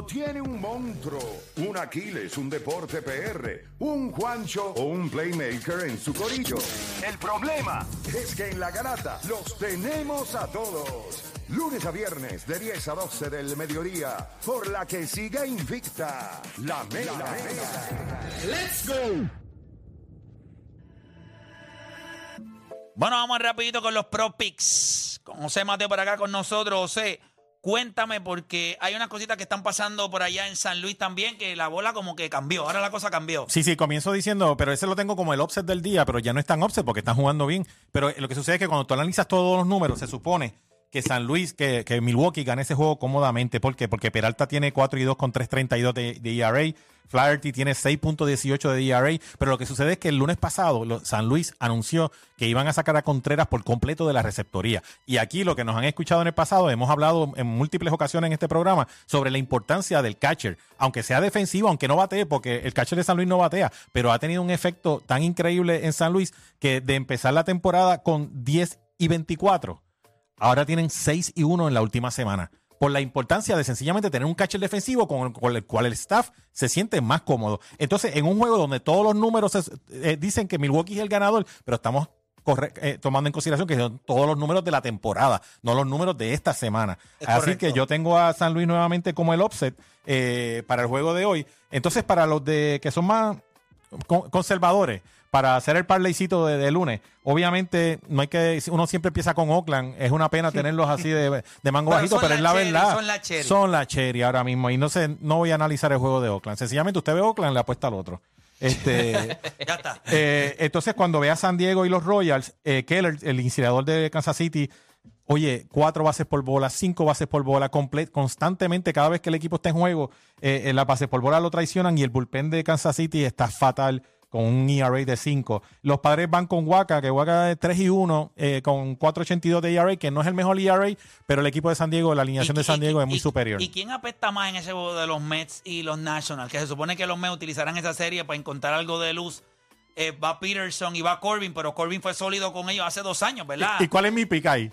Mundo tiene un monstruo, un Aquiles, un deporte PR, un Juancho o un playmaker en su corillo. El problema es que en la garata los tenemos a todos. Lunes a viernes de 10 a 12 del mediodía, por la que siga invicta la mega. Let's go. Bueno, vamos rapidito con los Pro Picks. Con José Mateo por acá con nosotros. José, cuéntame porque hay unas cositas que están pasando por allá en San Luis también que la bola como que cambió. Ahora la cosa cambió. Sí, sí, comienzo diciendo, pero ese lo tengo como el offset del día, pero ya no es tan offset porque están jugando bien. Pero lo que sucede es que cuando tú analizas todos los números, se supone que San Luis, que, que Milwaukee gane ese juego cómodamente. ¿Por qué? Porque Peralta tiene 4 y 2 con 3.32 de, de ERA. Flaherty tiene 6.18 de ERA. Pero lo que sucede es que el lunes pasado San Luis anunció que iban a sacar a Contreras por completo de la receptoría. Y aquí lo que nos han escuchado en el pasado, hemos hablado en múltiples ocasiones en este programa sobre la importancia del catcher. Aunque sea defensivo, aunque no batee, porque el catcher de San Luis no batea, pero ha tenido un efecto tan increíble en San Luis que de empezar la temporada con 10 y 24 ahora tienen 6 y 1 en la última semana. Por la importancia de sencillamente tener un catcher defensivo con, con el cual el staff se siente más cómodo. Entonces, en un juego donde todos los números eh, dicen que Milwaukee es el ganador, pero estamos corre- eh, tomando en consideración que son todos los números de la temporada, no los números de esta semana. Es Así correcto. que yo tengo a San Luis nuevamente como el offset eh, para el juego de hoy. Entonces, para los de que son más con- conservadores para hacer el parlaycito de, de lunes. Obviamente, no hay que. Uno siempre empieza con Oakland. Es una pena tenerlos así de, de mango bajito, pero es la cherry, verdad. son la cherry. Son la cherry ahora mismo. Y no sé, no voy a analizar el juego de Oakland. Sencillamente, usted ve Oakland, le apuesta al otro. Este. Ya está. Eh, entonces, cuando ve a San Diego y los Royals, eh, Keller, el incinerador de Kansas City, oye, cuatro bases por bola, cinco bases por bola, constantemente, cada vez que el equipo está en juego, eh, en las bases por bola lo traicionan y el bullpen de Kansas City está fatal con un ERA de 5. Los padres van con Waka, que Waka es 3 y 1, eh, con 4.82 de ERA, que no es el mejor ERA, pero el equipo de San Diego, la alineación de ¿Y- San y- Diego es muy y- superior. ¿Y quién apesta más en ese juego de los Mets y los Nationals? Que se supone que los Mets utilizarán esa serie para encontrar algo de luz. Eh, va Peterson y va Corbin, pero Corbin fue sólido con ellos hace dos años, ¿verdad? ¿Y cuál es mi pick ahí?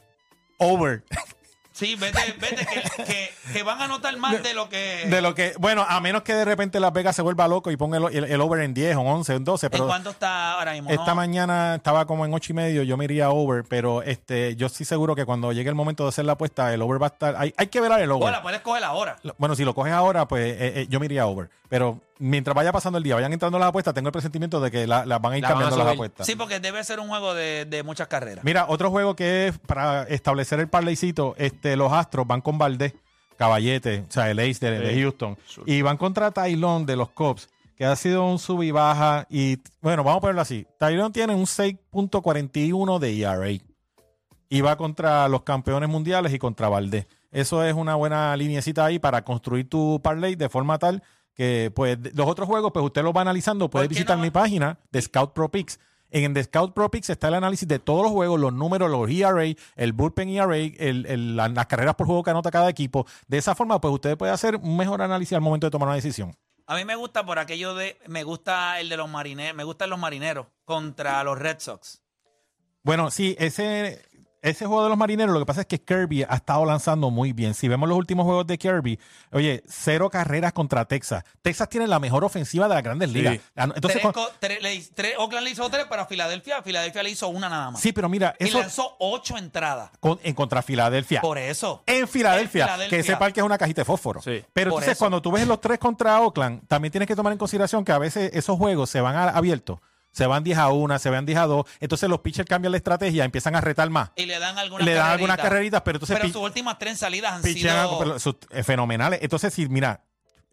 Over. Sí, vete, vete que, que- que van a notar más de lo que... De lo que, bueno, a menos que de repente Las Vegas se vuelva loco y ponga el, el- el over en 10 o 11 o en 12, ¿En pero cuánto está ahora mismo? esta no? mañana estaba como en 8 y medio, yo me iría over, pero este yo estoy seguro que cuando llegue el momento de hacer la apuesta, el over va a estar, hay, hay que ver el over. O la puedes coger ahora. Bueno, si lo coges ahora, pues eh, eh, yo me iría over. Pero mientras vaya pasando el día, vayan entrando las apuestas, tengo el presentimiento de que la- las van a ir La a cambiando las apuestas. Sí, porque debe ser un juego de, de muchas carreras. Mira, otro juego que es para establecer el parlaycito, este, los Astros van con Valdés, Caballete, o sea, el ace de. Houston, y van contra Tylon de los Cubs, que ha sido un sub y baja, y bueno, vamos a ponerlo así, Tylon tiene un 6.41 de ERA, y va contra los campeones mundiales y contra Valdés. Eso es una buena linecita ahí para construir tu parlay de forma tal que, pues, los otros juegos, pues usted los va analizando, puede ¿Por qué visitar no? mi página de Scout Pro Picks. En The Scout Pro Picks está el análisis de todos los juegos, los números, los ERA, el bullpen ERA, el- el- la- las carreras por juego que anota cada equipo. De esa forma, pues usted puede hacer un mejor análisis al momento de tomar una decisión. A mí me gusta por aquello de... Me gusta el de los marineros. Me gustan los marineros contra los Red Sox. Bueno, sí, ese, ese juego de los marineros, lo que pasa es que Kirby ha estado lanzando muy bien. Si vemos los últimos juegos de Kirby, oye, cero carreras contra Texas. Texas tiene la mejor ofensiva de las grandes ligas. Ah, Entonces, Tres con- co- tres- le hizo- tres- Oakland le hizo tres, pero a Filadelfia, Filadelfia le hizo una nada más. sí, pero mira, y eso lanzó ocho entradas. con- en contra Filadelfia. Por eso. En Filadelfia, En Filadelfia. que ese parque es una cajita de fósforo. Sí. Pero Por entonces, eso. cuando tú ves los tres contra Oakland, también tienes que tomar en consideración que a veces esos juegos se van a- abiertos. Se van 10 a 1, se van 10 a 2. Entonces los pitchers cambian la estrategia, empiezan a retar más. Y le dan algunas Le dan carreritas. algunas carreritas, pero entonces Pero sus últimas tres salidas han sido... pero sus- eh, fenomenales. Entonces, si mira,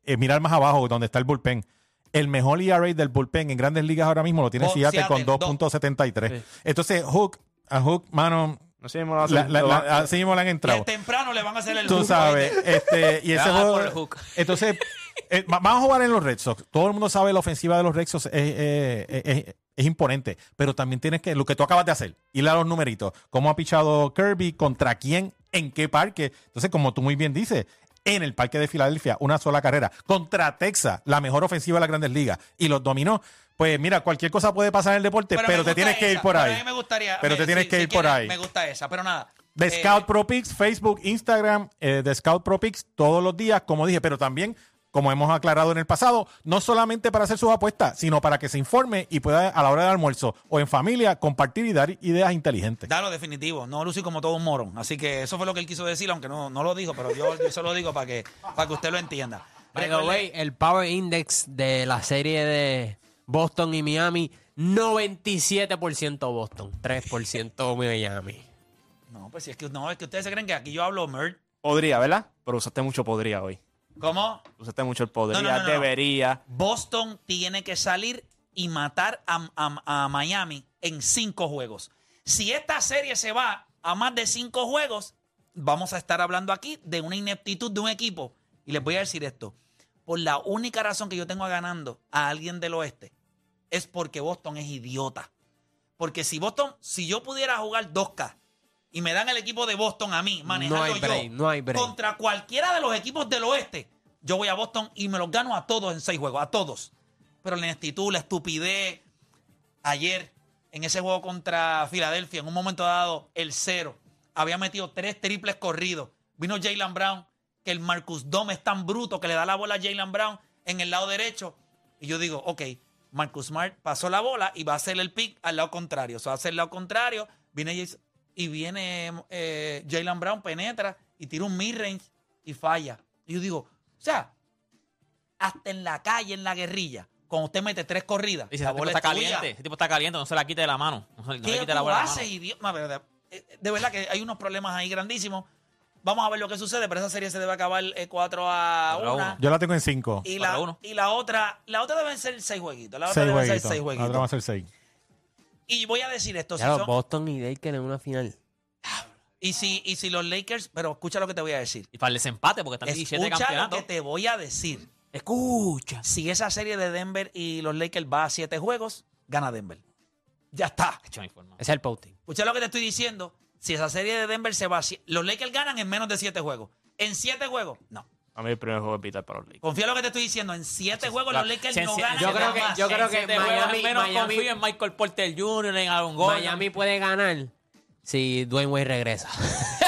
eh, mirar más abajo, donde está el bullpen. El mejor ERA del bullpen en grandes ligas ahora mismo lo tiene Oh, Seattle con Seattle, 2.73. Entonces, Hook, a Hook, mano, Así mismo lo la- la- la- así mismo le han Y entrado. el temprano le van a hacer el Tú hook, sabes, este, y ese juego. Entonces, eh, va- vamos a jugar en los Red Sox. Todo el mundo sabe la ofensiva de los Red Sox es, eh, eh, es- es imponente, pero también tienes que, lo que tú acabas de hacer, ir a los numeritos. ¿Cómo ha pichado Kirby? ¿Contra quién? ¿En qué parque? Entonces, como tú muy bien dices, en el parque de Filadelfia, una sola carrera. Contra Texas, la mejor ofensiva de las grandes ligas. Y los dominó. Pues mira, cualquier cosa puede pasar en el deporte, pero, te tienes que ir por ahí. A mí me gustaría... Pero me- te tienes si- que si ir por ahí. Me gusta esa, pero nada. De Eh, Scout Pro Picks, Facebook, Instagram, eh, de Scout Pro Picks todos los días, como dije, pero también, como hemos aclarado en el pasado, no solamente para hacer sus apuestas, sino para que se informe y pueda a la hora del almuerzo o en familia compartir y dar ideas inteligentes. Dalo definitivo, no lucí como todo un morón. Así que eso fue lo que él quiso decir, aunque no, no lo dijo, pero yo, yo se lo digo para que, para que usted lo entienda. By the Recuerde- way, el Power Index de la serie de Boston y Miami, 97% Boston, 3% Miami. No, pues si es que no, es que ustedes se creen que aquí yo hablo merd. Podría, ¿verdad? Pero usaste mucho podría hoy. ¿Cómo? Usaste mucho el podría, No, no, no, no. debería. Boston tiene que salir y matar a, a- a Miami en cinco juegos. Si esta serie se va a más de cinco juegos, vamos a estar hablando aquí de una ineptitud de un equipo. Y les voy a decir esto. Por la única razón que yo tengo ganando a alguien del oeste es porque Boston es idiota. Porque si Boston, si yo pudiera jugar 2K y me dan el equipo de Boston a mí, manejando hay break, yo no hay break. contra cualquiera de los equipos del oeste, yo voy a Boston y me los gano a todos en seis juegos, a todos. Pero la ineptitud, la estupidez, ayer en ese juego contra Filadelfia, en un momento dado, el cero, había metido tres triples corridos. Vino Jalen Brown, que el Marcus Dome es tan bruto que le da la bola a Jalen Brown en el lado derecho. Y yo digo, ok, Marcus Smart pasó la bola y va a hacer el pick al lado contrario. O sea, va a hacer el lado contrario. Viene Jason- y viene eh, Jalen Brown, penetra y tira un mid-range y falla. Y yo digo, o sea, hasta en la calle, en la guerrilla, cuando usted mete tres corridas, Dice, la ese tipo bola está es tuya. caliente. Ese tipo está caliente, no se la quite de la mano. No se, no le ¿Qué quite la tú bola de la haces, mano. idiota? De verdad, eh, de verdad que hay unos problemas ahí grandísimos. Vamos a ver lo que sucede, pero esa serie se debe acabar eh, 4 a Cuatro a 1. uno. Yo la tengo en 5. Y Cuatro a la, uno. y la otra, la otra deben ser 6 jueguitos. La otra 6 deben ser jueguitos. 6 La jueguitos. otra va a ser 6. Y voy a decir esto. si Ya, son- Boston y Lakers en una final. y, si, y si los Lakers, pero escucha lo que te voy a decir. Y para el desempate, porque están 17 Escucha lo campeonatos. que te voy a decir. Escucha. Si esa serie de Denver y los Lakers va a 7 juegos, gana Denver. Ya está. Hecho mi forma. Ese es el posting. Escucha lo que te estoy diciendo. Si esa serie de Denver se va a... Los Lakers ganan en menos de 7 juegos. En 7 juegos, no. A mí el primer juego es vital para los Lakers. Confía en lo que te estoy diciendo. En 7 juegos los Lakers no ganan yo creo que- yo creo En que siete Miami- menos Miami- confío en Michael Porter Jr., en Aaron Gordon. Miami puede ganar si Dwayne Wade regresa.